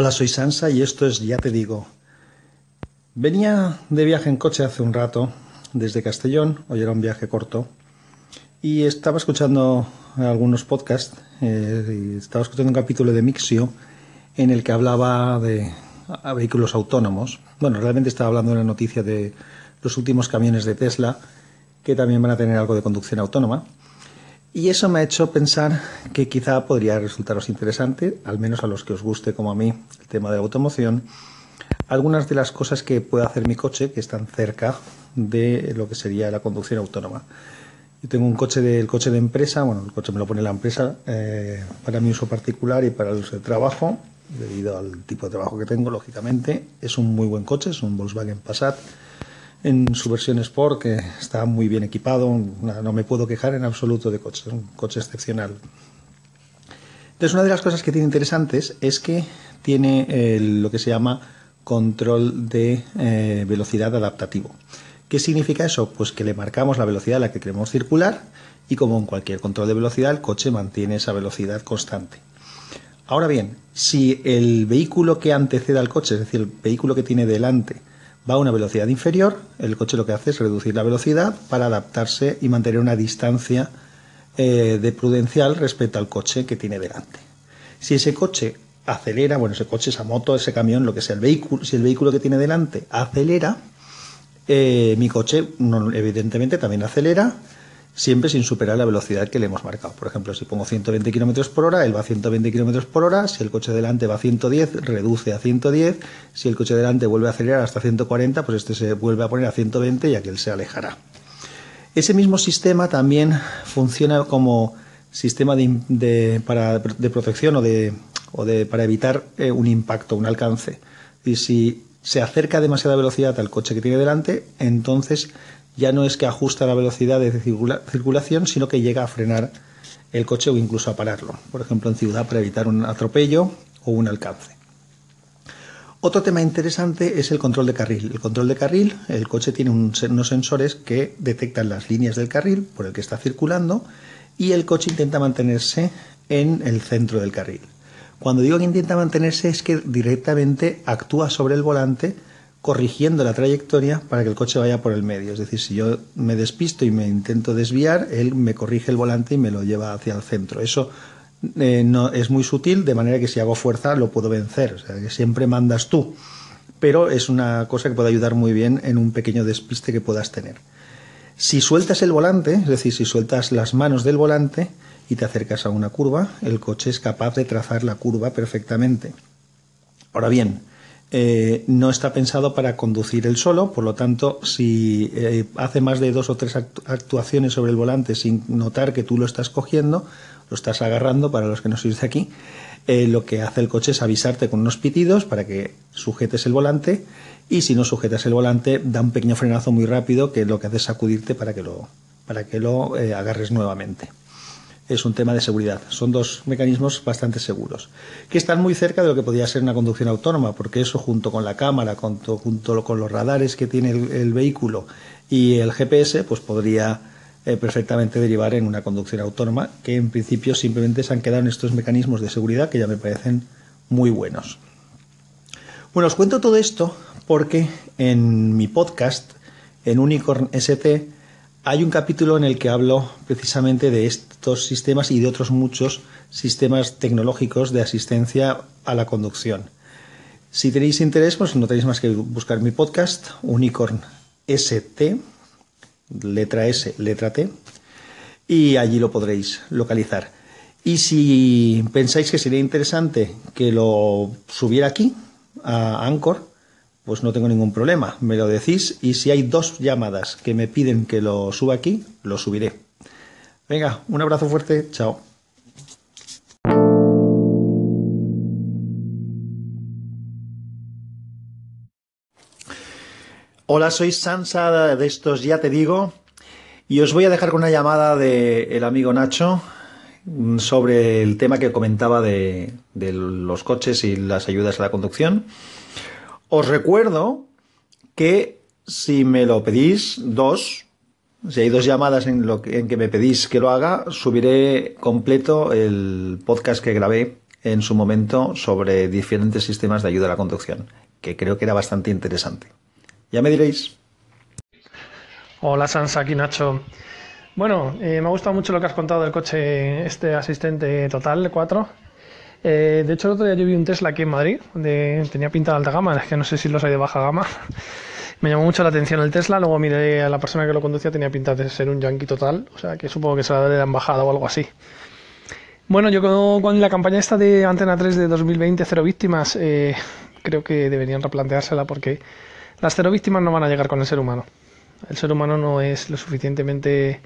Hola, soy Sansa y esto es Ya te digo. Venía de viaje en coche hace un rato desde Castellón, hoy era un viaje corto, y estaba escuchando algunos podcasts, eh, y estaba escuchando un capítulo de Mixio en el que hablaba de vehículos autónomos. Bueno, realmente estaba hablando de una noticia de los últimos camiones de Tesla que también van a tener algo de conducción autónoma. Y eso me ha hecho pensar que quizá podría resultaros interesante, al menos a los que os guste como a mí el tema de la automoción, algunas de las cosas que puede hacer mi coche que están cerca de lo que sería la conducción autónoma. Yo tengo un coche del coche de empresa, bueno, el coche me lo pone la empresa eh, para mi uso particular y para el uso de trabajo, debido al tipo de trabajo que tengo, lógicamente. Es un muy buen coche, es un Volkswagen Passat en su versión Sport, que está muy bien equipado, no me puedo quejar en absoluto de coche, un coche excepcional. Entonces, una de las cosas que tiene interesantes es que tiene lo que se llama control de eh, velocidad adaptativo. ¿Qué significa eso? Pues que le marcamos la velocidad a la que queremos circular y como en cualquier control de velocidad el coche mantiene esa velocidad constante. Ahora bien, si el vehículo que antecede al coche, es decir, el vehículo que tiene delante, va a una velocidad inferior, el coche lo que hace es reducir la velocidad para adaptarse y mantener una distancia eh, de prudencial respecto al coche que tiene delante. Si ese coche acelera, bueno, ese coche, esa moto, ese camión, lo que sea el vehículo, si el vehículo que tiene delante acelera, eh, mi coche evidentemente también acelera, siempre sin superar la velocidad que le hemos marcado. Por ejemplo, si pongo 120 km por hora, él va a 120 km por hora, si el coche delante va a 110, reduce a 110, si el coche delante vuelve a acelerar hasta 140, pues este se vuelve a poner a 120 y aquel se alejará. Ese mismo sistema también funciona como sistema de, protección o, de, para evitar eh, un impacto, un alcance. Y si se acerca demasiada velocidad al coche que tiene delante, entonces ya no es que ajusta la velocidad de circulación, sino que llega a frenar el coche o incluso a pararlo, por ejemplo en ciudad para evitar un atropello o un alcance. Otro tema interesante es el control de carril. El control de carril, el coche tiene unos sensores que detectan las líneas del carril por el que está circulando y el coche intenta mantenerse en el centro del carril. Cuando digo que intenta mantenerse es que directamente actúa sobre el volante corrigiendo la trayectoria para que el coche vaya por el medio. Es decir, si yo me despisto y me intento desviar, él me corrige el volante y me lo lleva hacia el centro. Eso eh, no, es muy sutil, de manera que si hago fuerza lo puedo vencer. O sea, que siempre mandas tú. Pero es una cosa que puede ayudar muy bien en un pequeño despiste que puedas tener. Si sueltas el volante, es decir, si sueltas las manos del volante, y te acercas a una curva, el coche es capaz de trazar la curva perfectamente. Ahora bien, eh, no está pensado para conducir él solo, por lo tanto, si eh, hace más de dos o tres actuaciones sobre el volante sin notar que tú lo estás cogiendo, lo estás agarrando, para los que no sois de aquí, eh, lo que hace el coche es avisarte con unos pitidos para que sujetes el volante y si no sujetas el volante da un pequeño frenazo muy rápido que lo que hace es sacudirte para que lo, para que lo agarres nuevamente es un tema de seguridad. Son dos mecanismos bastante seguros, que están muy cerca de lo que podría ser una conducción autónoma, porque eso junto con la cámara, junto, con los radares que tiene el, vehículo y el GPS, pues podría eh, perfectamente derivar en una conducción autónoma, que en principio simplemente se han quedado en estos mecanismos de seguridad que ya me parecen muy buenos. Bueno, os cuento todo esto porque en mi podcast, en Unicorn ST, hay un capítulo en el que hablo precisamente de estos sistemas y de otros muchos sistemas tecnológicos de asistencia a la conducción. Si tenéis interés, pues no tenéis más que buscar mi podcast, Unicorn ST, letra S, letra T, y allí lo podréis localizar. Y si pensáis que sería interesante que lo subiera aquí, a Anchor, pues no tengo ningún problema. Me lo decís y si hay dos llamadas que me piden que lo suba aquí, lo subiré. Venga, un abrazo fuerte, chao. Hola, soy Sansa de estos Ya Te Digo y os voy a dejar con una llamada del amigo Nacho sobre el tema que comentaba de los coches y las ayudas a la conducción. Os recuerdo que si me lo pedís dos, si hay dos llamadas en, lo que, en que me pedís que lo haga, subiré completo el podcast que grabé en su momento sobre diferentes sistemas de ayuda a la conducción, que creo que era bastante interesante. Ya me diréis. Hola Sansa, aquí Nacho. Bueno, eh, me ha gustado mucho lo que has contado del coche, este asistente total 4. Eh, de hecho, el otro día yo vi un Tesla aquí en Madrid, donde tenía pinta de alta gama, es que no sé si los hay de baja gama. me llamó mucho la atención el Tesla, luego miré a la persona que lo conducía, tenía pinta de ser un yankee total, o sea que supongo que será de la embajada o algo así. Bueno, yo con la campaña esta de Antena 3 de 2020, cero víctimas, eh, creo que deberían replanteársela porque las cero víctimas no van a llegar con el ser humano. El ser humano no es lo suficientemente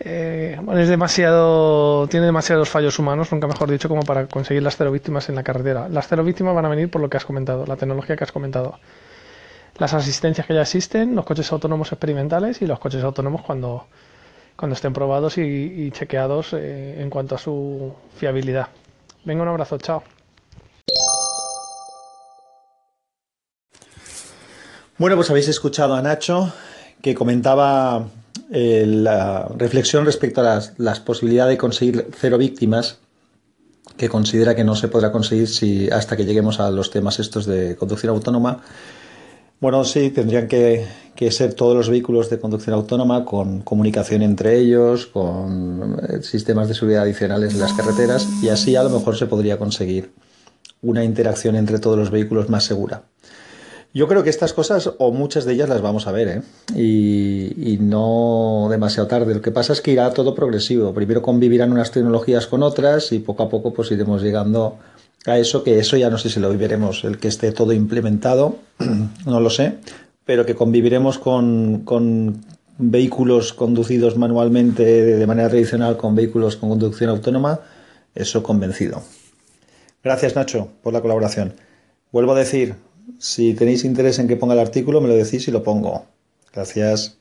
eh, es demasiado, tiene demasiados fallos humanos, nunca mejor dicho, como para conseguir las cero víctimas en la carretera. Las cero víctimas van a venir por lo que has comentado, la tecnología que has comentado. Las asistencias que ya existen, los coches autónomos experimentales y los coches autónomos cuando, cuando estén probados y, chequeados eh, en cuanto a su fiabilidad. Venga, un abrazo, chao. Bueno, pues habéis escuchado a Nacho que comentaba eh, la reflexión respecto a las, posibilidades de conseguir cero víctimas, que considera que no se podrá conseguir si hasta que lleguemos a los temas estos de conducción autónoma. Bueno, sí, tendrían que, ser todos los vehículos de conducción autónoma con comunicación entre ellos, con eh, sistemas de seguridad adicionales en las carreteras y así a lo mejor se podría conseguir una interacción entre todos los vehículos más segura. Yo creo que estas cosas, o muchas de ellas, las vamos a ver, ¿eh? y, no demasiado tarde. Lo que pasa es que irá todo progresivo. Primero convivirán unas tecnologías con otras y poco a poco pues iremos llegando a eso, que eso ya no sé si lo viviremos, el que esté todo implementado, no lo sé, pero que conviviremos con, con vehículos conducidos manualmente de manera tradicional con vehículos con conducción autónoma, eso convencido. Gracias Nacho por la colaboración. Vuelvo a decir, si tenéis interés en que ponga el artículo, me lo decís y lo pongo. Gracias.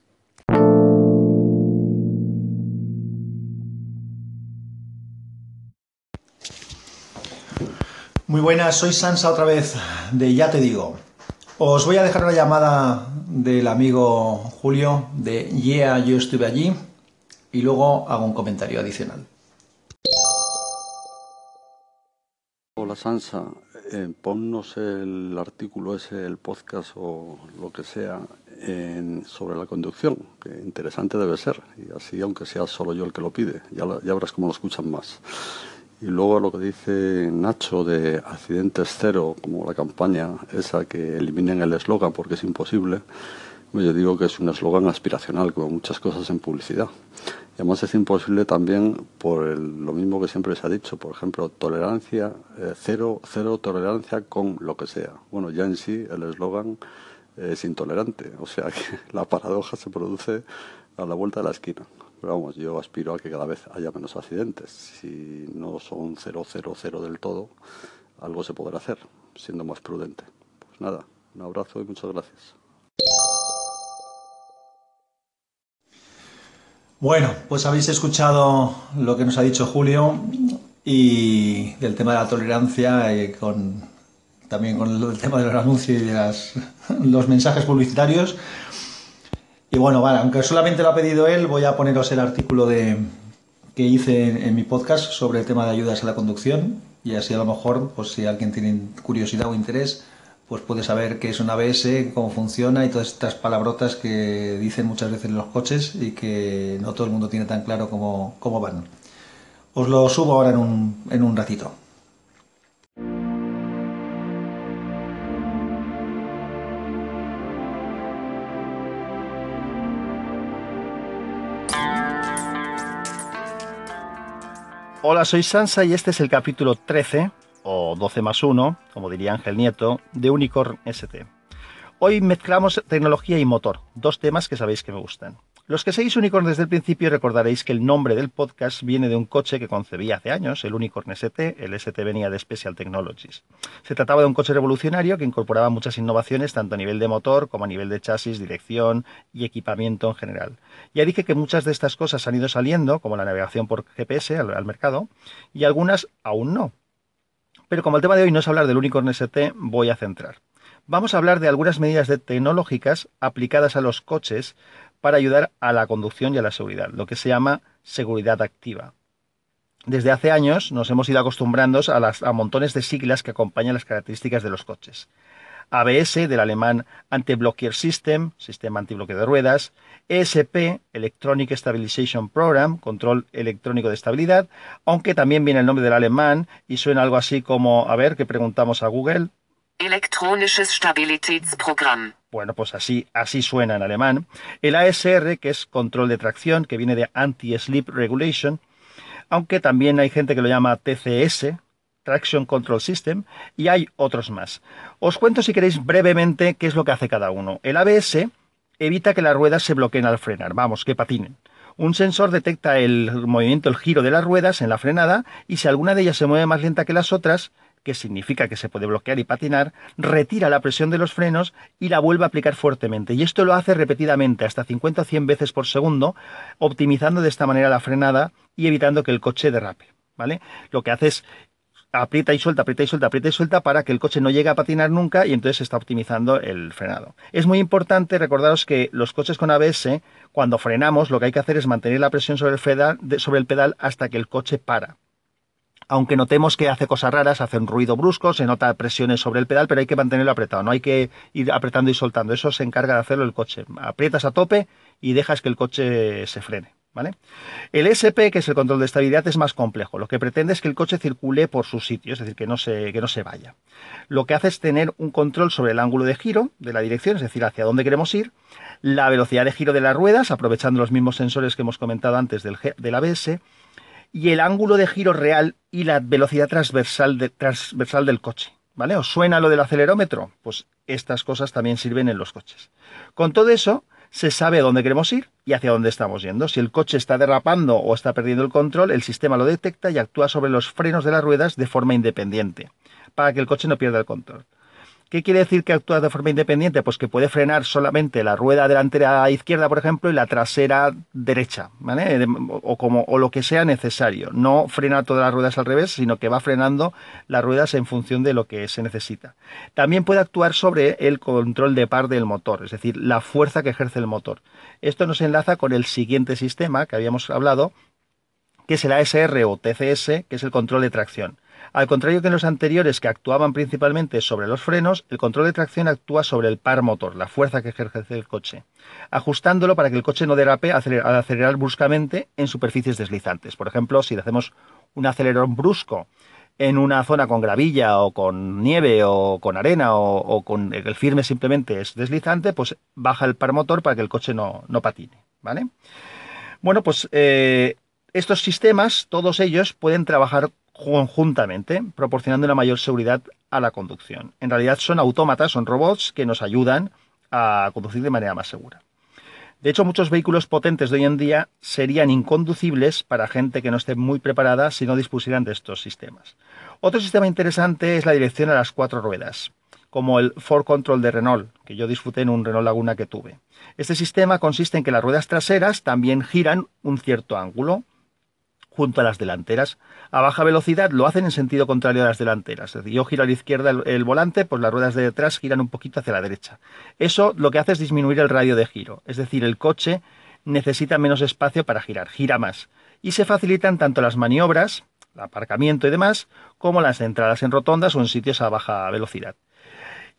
Muy buenas, soy Sansa otra vez de Ya Te Digo. Os voy a dejar una llamada del amigo Julio de Yeah, yo estuve allí y luego hago un comentario adicional. Hola Sansa, eh, ponnos el artículo ese, el podcast o lo que sea sobre la conducción, que interesante debe ser, y así aunque sea solo yo el que lo pide, ya, ya verás cómo lo escuchan más. Y luego lo que dice Nacho de accidentes cero, como la campaña esa que eliminen el eslogan porque es imposible, pues yo digo que es un eslogan aspiracional, como muchas cosas en publicidad. Además es imposible también por lo mismo que siempre se ha dicho, por ejemplo, tolerancia, eh, cero, cero tolerancia con lo que sea. Bueno, ya en sí el eslogan es intolerante, o sea que la paradoja se produce a la vuelta de la esquina. Pero vamos, yo aspiro a que cada vez haya menos accidentes. Si no son cero, cero, cero del todo, algo se podrá hacer, siendo más prudente. Pues nada, un abrazo y muchas gracias. Bueno, pues habéis escuchado lo que nos ha dicho Julio y del tema de la tolerancia y con, también con el tema de los anuncios y de los mensajes publicitarios. Y bueno, vale, aunque solamente lo ha pedido él, voy a poneros el artículo de, que hice en, mi podcast sobre el tema de ayudas a la conducción y así a lo mejor, pues si alguien tiene curiosidad o interés, pues puede saber qué es un ABS, cómo funciona y todas estas palabrotas que dicen muchas veces los coches y que no todo el mundo tiene tan claro cómo, cómo van. Os lo subo ahora en un, en un ratito. Hola, soy Sansa y este es el capítulo 13 o 12 más 1, como diría Ángel Nieto, de Unicorn ST. Hoy mezclamos tecnología y motor, dos temas que sabéis que me gustan. Los que seguís Unicorn desde el principio recordaréis que el nombre del podcast viene de un coche que concebí hace años, el Unicorn ST, el ST venía de Special Technologies. Se trataba de un coche revolucionario que incorporaba muchas innovaciones tanto a nivel de motor como a nivel de chasis, dirección y equipamiento en general. Ya dije que muchas de estas cosas han ido saliendo, como la navegación por GPS al mercado, y algunas aún no. Pero como el tema de hoy no es hablar del Unicorn ST, voy a centrar. Vamos a hablar de algunas medidas tecnológicas aplicadas a los coches para ayudar a la conducción y a la seguridad, lo que se llama seguridad activa. desde hace años nos hemos ido acostumbrando a, montones de siglas que acompañan las características de los coches. ABS, del alemán Anti-Blocker System, sistema antibloqueo de ruedas, ESP, Electronic Stabilization Program, control electrónico de estabilidad, aunque también viene el nombre del alemán y suena algo así como, a ver, que preguntamos a Google. Elektronisches Stabilitätsprogramm. Bueno, pues así, así suena en alemán. El ASR, que es control de tracción, que viene de Anti-Sleep Regulation, aunque también hay gente que lo llama TCS, Traction Control System, y hay otros más. Os cuento si queréis brevemente qué es lo que hace cada uno. El ABS evita que las ruedas se bloqueen al frenar, vamos, que patinen. Un sensor detecta el movimiento, el giro de las ruedas en la frenada y si alguna de ellas se mueve más lenta que las otras, que significa que se puede bloquear y patinar, retira la presión de los frenos y la vuelve a aplicar fuertemente. Y esto lo hace repetidamente, hasta 50 o 100 veces por segundo, optimizando de esta manera la frenada y evitando que el coche derrape. ¿Vale? Lo que hace es aprieta y suelta, aprieta y suelta, aprieta y suelta para que el coche no llegue a patinar nunca y entonces se está optimizando el frenado. Es muy importante recordaros que los coches con ABS, cuando frenamos, lo que hay que hacer es mantener la presión sobre el, pedal, hasta que el coche para. Aunque notemos que hace cosas raras, hace un ruido brusco, se nota presiones sobre el pedal, pero hay que mantenerlo apretado, no hay que ir apretando y soltando. Eso se encarga de hacerlo el coche. Aprietas a tope y dejas que el coche se frene. El SP, que es el control de estabilidad, es más complejo. Lo que pretende es que el coche circule por su sitio, es decir, que no, se, que no se vaya. Lo que hace es tener un control sobre el ángulo de giro de la dirección, es decir, hacia dónde queremos ir, la velocidad de giro de las ruedas, aprovechando los mismos sensores que hemos comentado antes del, del ABS, y el ángulo de giro real y la velocidad transversal, transversal del coche. ¿Vale? ¿Os suena lo del acelerómetro? Pues estas cosas también sirven en los coches. Con todo eso, se sabe a dónde queremos ir y hacia dónde estamos yendo. Si el coche está derrapando o está perdiendo el control, el sistema lo detecta y actúa sobre los frenos de las ruedas de forma independiente, para que el coche no pierda el control. ¿Qué quiere decir que actúa de forma independiente? Pues que puede frenar solamente la rueda delantera izquierda, por ejemplo, y la trasera derecha, ¿vale? O, como, o lo que sea necesario. No frena todas las ruedas al revés, sino que va frenando las ruedas en función de lo que se necesita. También puede actuar sobre el control de par del motor, es decir, la fuerza que ejerce el motor. Esto nos enlaza con el siguiente sistema que habíamos hablado, que es el ASR o TCS, que es el control de tracción. Al contrario que en los anteriores que actuaban principalmente sobre los frenos, el control de tracción actúa sobre el par motor, la fuerza que ejerce el coche, ajustándolo para que el coche no derape al acelerar bruscamente en superficies deslizantes. Por ejemplo, si hacemos un acelerón brusco en una zona con gravilla o con nieve o con arena o, con el firme simplemente es deslizante, pues baja el par motor para que el coche no, patine. ¿Vale? Bueno, pues eh, estos sistemas, todos ellos, pueden trabajar conjuntamente, proporcionando una mayor seguridad a la conducción. En realidad son autómatas, son robots que nos ayudan a conducir de manera más segura. De hecho, muchos vehículos potentes de hoy en día serían inconducibles para gente que no esté muy preparada si no dispusieran de estos sistemas. Otro sistema interesante es la dirección a las cuatro ruedas, como el Ford Control de Renault, que yo disfruté en un Renault Laguna que tuve. Este sistema consiste en que las ruedas traseras también giran un cierto ángulo, junto a las delanteras. A baja velocidad lo hacen en sentido contrario a las delanteras. Es decir, yo giro a la izquierda el, volante, pues las ruedas de detrás giran un poquito hacia la derecha. Eso lo que hace es disminuir el radio de giro. Es decir, el coche necesita menos espacio para girar, gira más. Y se facilitan tanto las maniobras, el aparcamiento y demás, como las entradas en rotondas o en sitios a baja velocidad.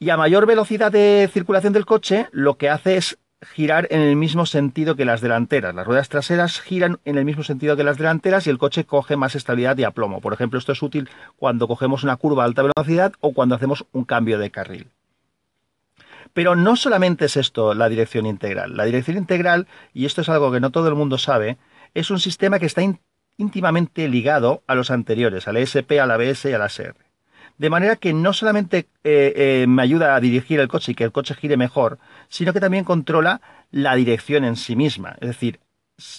Y a mayor velocidad de circulación del coche, lo que hace es girar en el mismo sentido que las delanteras. Las ruedas traseras giran en el mismo sentido que las delanteras y el coche coge más estabilidad y aplomo. Por ejemplo, esto es útil cuando cogemos una curva a alta velocidad o cuando hacemos un cambio de carril. Pero no solamente es esto la dirección integral. La dirección integral, y esto es algo que no todo el mundo sabe, es un sistema que está íntimamente ligado a los anteriores, al ESP, al ABS y al ASR. De manera que no solamente eh, eh, me ayuda a dirigir el coche y que el coche gire mejor, sino que también controla la dirección en sí misma. Es decir,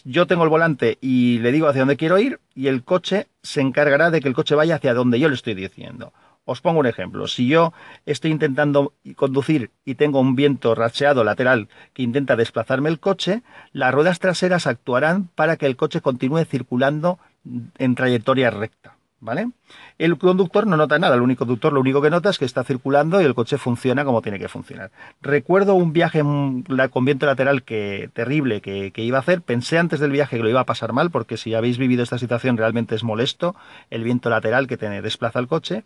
yo tengo el volante y le digo hacia dónde quiero ir y el coche se encargará de que el coche vaya hacia donde yo le estoy diciendo. Os pongo un ejemplo. Si yo estoy intentando conducir y tengo un viento racheado lateral que intenta desplazarme el coche, las ruedas traseras actuarán para que el coche continúe circulando en trayectoria recta. ¿Vale? El conductor no nota nada, el único conductor lo único que nota es que está circulando y el coche funciona como tiene que funcionar. Recuerdo un viaje con viento lateral que terrible que, iba a hacer, pensé antes del viaje que lo iba a pasar mal, porque si habéis vivido esta situación realmente es molesto el viento lateral que desplaza el coche,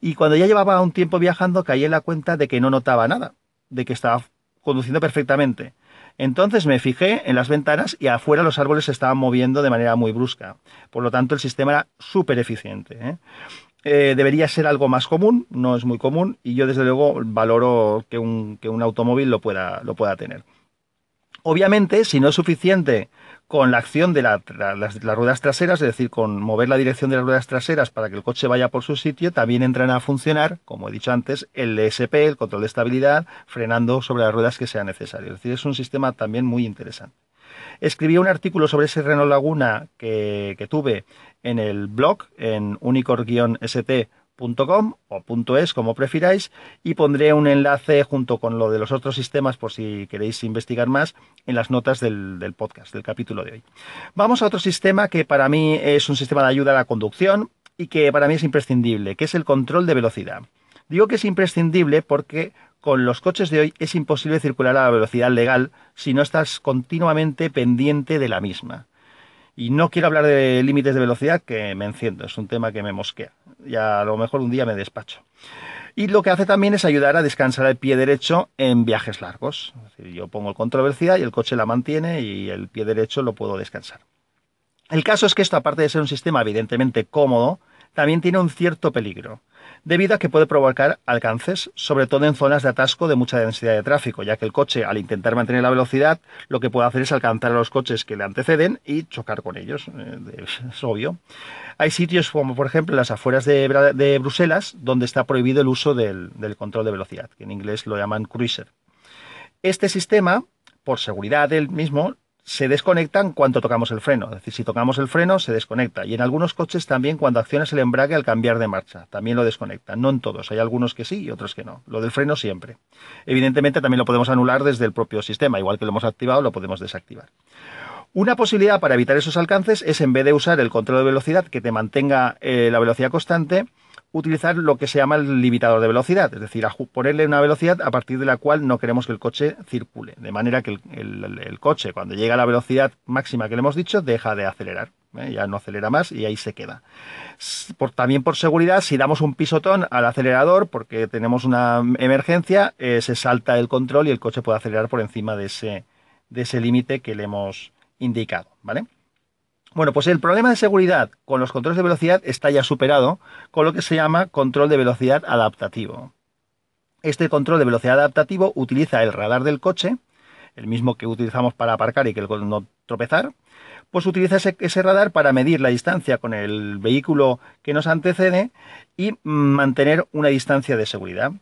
y cuando ya llevaba un tiempo viajando caí en la cuenta de que no notaba nada, de que estaba conduciendo perfectamente. Entonces me fijé en las ventanas y afuera los árboles se estaban moviendo de manera muy brusca. Por lo tanto, el sistema era súper eficiente. ¿eh? Eh, debería ser algo más común, no es muy común, y yo desde luego valoro que un, que un automóvil lo pueda, lo pueda tener. Obviamente, si no es suficiente con la acción de las, ruedas traseras, es decir, con mover la dirección de las ruedas traseras para que el coche vaya por su sitio, también entran a funcionar, como he dicho antes, el ESP, el control de estabilidad, frenando sobre las ruedas que sea necesario. Es decir, es un sistema también muy interesante. Escribí un artículo sobre ese Renault Laguna que, tuve en el blog, en unicorn-st o .es, como prefiráis, y pondré un enlace junto con lo de los otros sistemas por si queréis investigar más en las notas del, del podcast, del capítulo de hoy. Vamos a otro sistema que para mí es un sistema de ayuda a la conducción y que para mí es imprescindible, que es el control de velocidad. Digo que es imprescindible porque con los coches de hoy es imposible circular a la velocidad legal si no estás continuamente pendiente de la misma. Y no quiero hablar de límites de velocidad, que me enciendo, es un tema que me mosquea. Y a lo mejor un día me despacho. Y lo que hace también es ayudar a descansar el pie derecho en viajes largos. yo pongo el control y el coche la mantiene y el pie derecho lo puedo descansar. El caso es que esto, aparte de ser un sistema evidentemente cómodo, también tiene un cierto peligro debido a que puede provocar alcances, sobre todo en zonas de atasco de mucha densidad de tráfico, ya que el coche, al intentar mantener la velocidad, lo que puede hacer es alcanzar a los coches que le anteceden y chocar con ellos. Eh, es obvio. Hay sitios como, por ejemplo, las afueras de, Bruselas, donde está prohibido el uso del, del control de velocidad, que en inglés lo llaman cruiser. Este sistema, por seguridad del mismo, se desconectan cuando tocamos el freno. Es decir, si tocamos el freno, se desconecta. Y en algunos coches también cuando accionas el embrague al cambiar de marcha. También lo desconecta. No en todos. Hay algunos que sí y otros que no. Lo del freno siempre. Evidentemente también lo podemos anular desde el propio sistema. Igual que lo hemos activado, lo podemos desactivar. Una posibilidad para evitar esos alcances es en vez de usar el control de velocidad que te mantenga eh, la velocidad constante, utilizar lo que se llama el limitador de velocidad, es decir, ponerle una velocidad a partir de la cual no queremos que el coche circule, de manera que el, coche cuando llega a la velocidad máxima que le hemos dicho deja de acelerar, ¿eh? ya no acelera más y ahí se queda. también por seguridad, si damos un pisotón al acelerador porque tenemos una emergencia, eh, se salta el control y el coche puede acelerar por encima de ese, de ese límite que le hemos indicado, ¿vale? Bueno, pues el problema de seguridad con los controles de velocidad está ya superado con lo que se llama control de velocidad adaptativo. Este control de velocidad adaptativo utiliza el radar del coche, el mismo que utilizamos para aparcar y que no tropezar, pues utiliza ese, radar para medir la distancia con el vehículo que nos antecede y mantener una distancia de seguridad.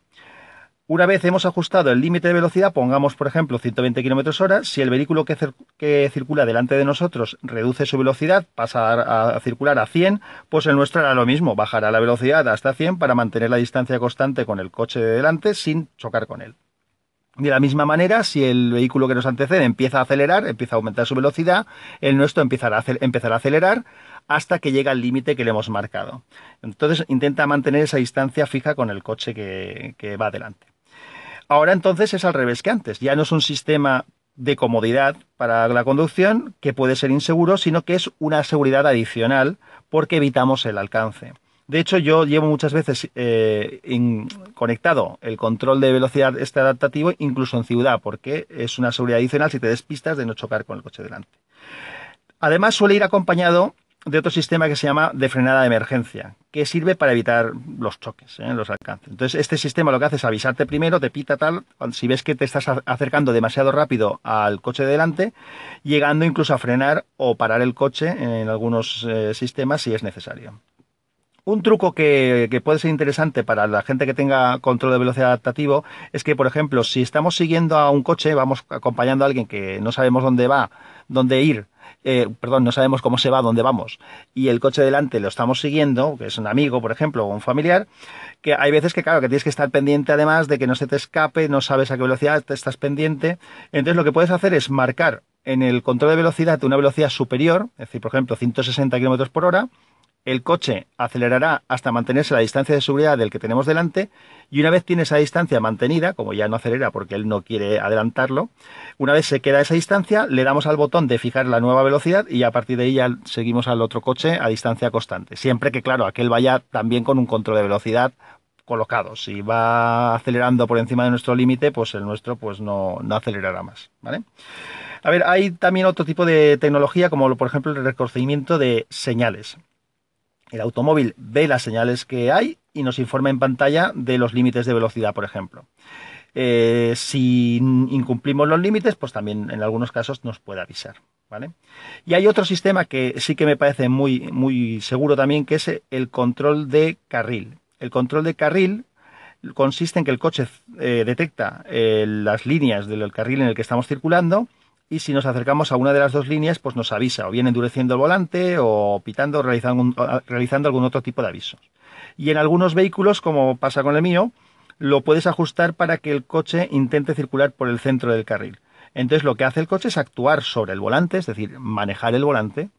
Una vez hemos ajustado el límite de velocidad, pongamos por ejemplo 120 km hora, si el vehículo que, circula delante de nosotros reduce su velocidad, pasa a, circular a 100, pues el nuestro hará lo mismo, bajará la velocidad hasta 100 para mantener la distancia constante con el coche de delante sin chocar con él. De la misma manera, si el vehículo que nos antecede empieza a acelerar, empieza a aumentar su velocidad, el nuestro empezará a, acelerar hasta que llega al límite que le hemos marcado. Entonces intenta mantener esa distancia fija con el coche que va adelante. Ahora entonces es al revés que antes. Ya no es un sistema de comodidad para la conducción que puede ser inseguro, sino que es una seguridad adicional porque evitamos el alcance. De hecho, yo llevo muchas veces eh, conectado el control de velocidad este adaptativo incluso en ciudad, porque es una seguridad adicional si te despistas de no chocar con el coche delante. Además, suele ir acompañado de otro sistema que se llama de frenada de emergencia, que sirve para evitar los choques, ¿eh? los alcances. Entonces, este sistema lo que hace es avisarte primero, te pita tal, si ves que te estás acercando demasiado rápido al coche de delante, llegando incluso a frenar o parar el coche en algunos eh, sistemas si es necesario. Un truco que, que, puede ser interesante para la gente que tenga control de velocidad adaptativo es que, por ejemplo, si estamos siguiendo a un coche, vamos acompañando a alguien que no sabemos dónde va, dónde ir, eh, perdón, no sabemos cómo se va, dónde vamos, y el coche delante lo estamos siguiendo, que es un amigo, por ejemplo, o un familiar, que hay veces que, claro, que tienes que estar pendiente además de que no se te escape, no sabes a qué velocidad te estás pendiente. Entonces lo que puedes hacer es marcar en el control de velocidad una velocidad superior, es decir, por ejemplo, 160 km por hora, el coche acelerará hasta mantenerse la distancia de seguridad del que tenemos delante y una vez tiene esa distancia mantenida, como ya no acelera porque él no quiere adelantarlo, una vez se queda esa distancia, le damos al botón de fijar la nueva velocidad y a partir de ahí ya seguimos al otro coche a distancia constante. Siempre que, claro, aquel vaya también con un control de velocidad colocado. Si va acelerando por encima de nuestro límite, pues el nuestro pues no, no acelerará más. ¿vale? A ver, hay también otro tipo de tecnología, como por ejemplo el reconocimiento de señales. El automóvil ve las señales que hay y nos informa en pantalla de los límites de velocidad, por ejemplo. Eh, si incumplimos los límites, pues también en algunos casos nos puede avisar. ¿vale? Y hay otro sistema que sí que me parece muy, muy seguro también, que es el control de carril. El control de carril consiste en que el coche eh, detecta eh, las líneas del carril en el que estamos circulando y si nos acercamos a una de las dos líneas, pues nos avisa, o bien endureciendo el volante o pitando realizando, realizando algún otro tipo de avisos. Y en algunos vehículos, como pasa con el mío, lo puedes ajustar para que el coche intente circular por el centro del carril. Entonces lo que hace el coche es actuar sobre el volante, es decir, manejar el volante,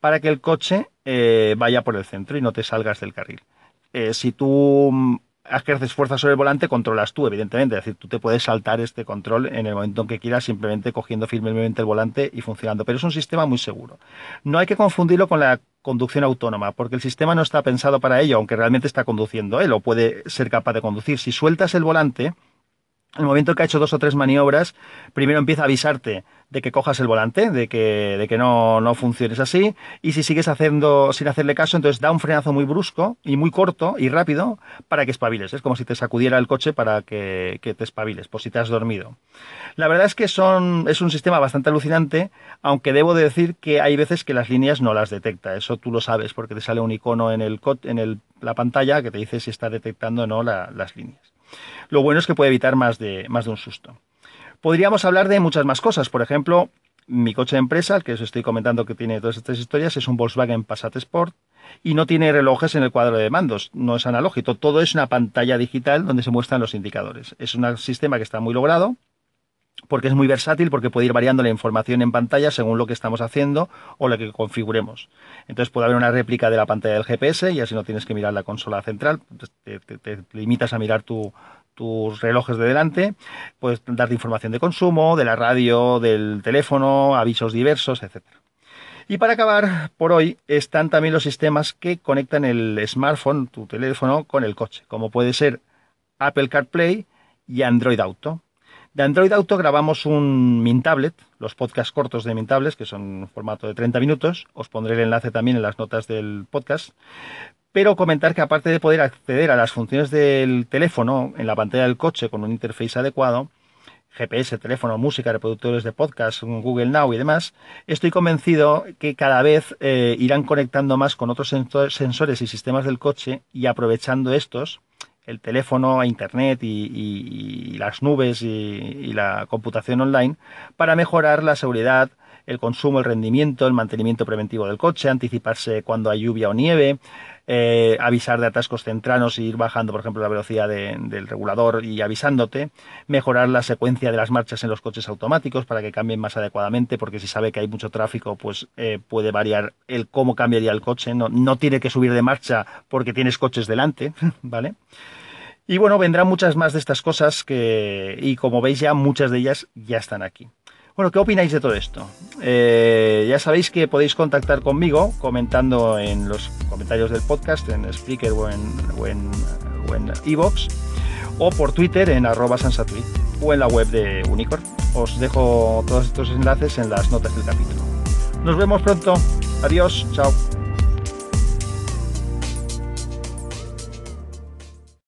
para que el coche eh, vaya por el centro y no te salgas del carril. Eh, si tú ejerces fuerza sobre el volante, controlas tú, evidentemente. Es decir, tú te puedes saltar este control en el momento en que quieras, simplemente cogiendo firmemente el volante y funcionando. Pero es un sistema muy seguro. No hay que confundirlo con la conducción autónoma, porque el sistema no está pensado para ello, aunque realmente está conduciendo él o puede ser capaz de conducir. Si sueltas el volante, el momento que ha hecho dos o tres maniobras, primero empieza a avisarte de que cojas el volante, de que, de que no, no funciones así, y si sigues haciendo sin hacerle caso, entonces da un frenazo muy brusco y muy corto y rápido para que espabiles. Es como si te sacudiera el coche para que, que te espabiles, por si te has dormido. La verdad es que son, es un sistema bastante alucinante, aunque debo de decir que hay veces que las líneas no las detecta. Eso tú lo sabes, porque te sale un icono en, el, en el, la pantalla que te dice si está detectando o no las líneas. Lo bueno es que puede evitar más de, más de un susto. Podríamos hablar de muchas más cosas. Por ejemplo, mi coche de empresa, que os estoy comentando que tiene todas estas historias, es un Volkswagen Passat Sport y no tiene relojes en el cuadro de mandos, no es analógico, todo es una pantalla digital donde se muestran los indicadores. Es un sistema que está muy logrado porque es muy versátil, porque puede ir variando la información en pantalla según lo que estamos haciendo o lo que configuremos. Entonces puede haber una réplica de la pantalla del GPS y así no tienes que mirar la consola central, te limitas a mirar tu, tus relojes de delante, puedes darte información de consumo, de la radio, del teléfono, avisos diversos, etc. Y para acabar, por hoy, están también los sistemas que conectan el smartphone, tu teléfono, con el coche, como puede ser Apple CarPlay y Android Auto. De Android Auto grabamos un Mintablet, los podcasts cortos de Mintables, que son en formato de 30 minutos. Os pondré el enlace también en las notas del podcast pero comentar que aparte de poder acceder a las funciones del teléfono en la pantalla del coche con un interface adecuado, GPS, teléfono, música, reproductores de podcast, Google Now y demás, estoy convencido que cada vez eh, irán conectando más con otros sensores y sistemas del coche y aprovechando estos, el teléfono Internet y, las nubes y la computación online, para mejorar la seguridad, el consumo, el rendimiento, el mantenimiento preventivo del coche, anticiparse cuando hay lluvia o nieve, eh, avisar de atascos centranos y ir bajando, por ejemplo, la velocidad del regulador y avisándote, mejorar la secuencia de las marchas en los coches automáticos para que cambien más adecuadamente, porque si sabe que hay mucho tráfico, pues eh, puede variar el cómo cambiaría el coche, no, no tiene que subir de marcha porque tienes coches delante, ¿vale? Y bueno, vendrán muchas más de estas cosas que, y como veis ya, muchas de ellas ya están aquí. Bueno, ¿qué opináis de todo esto? Eh, ya sabéis que podéis contactar conmigo comentando en los comentarios del podcast, en Spreaker o en, o en, Evox, o por Twitter en arroba sansatweet o en la web de Unicorn. Os dejo todos estos enlaces en las notas del capítulo. Nos vemos pronto. Adiós. Chao.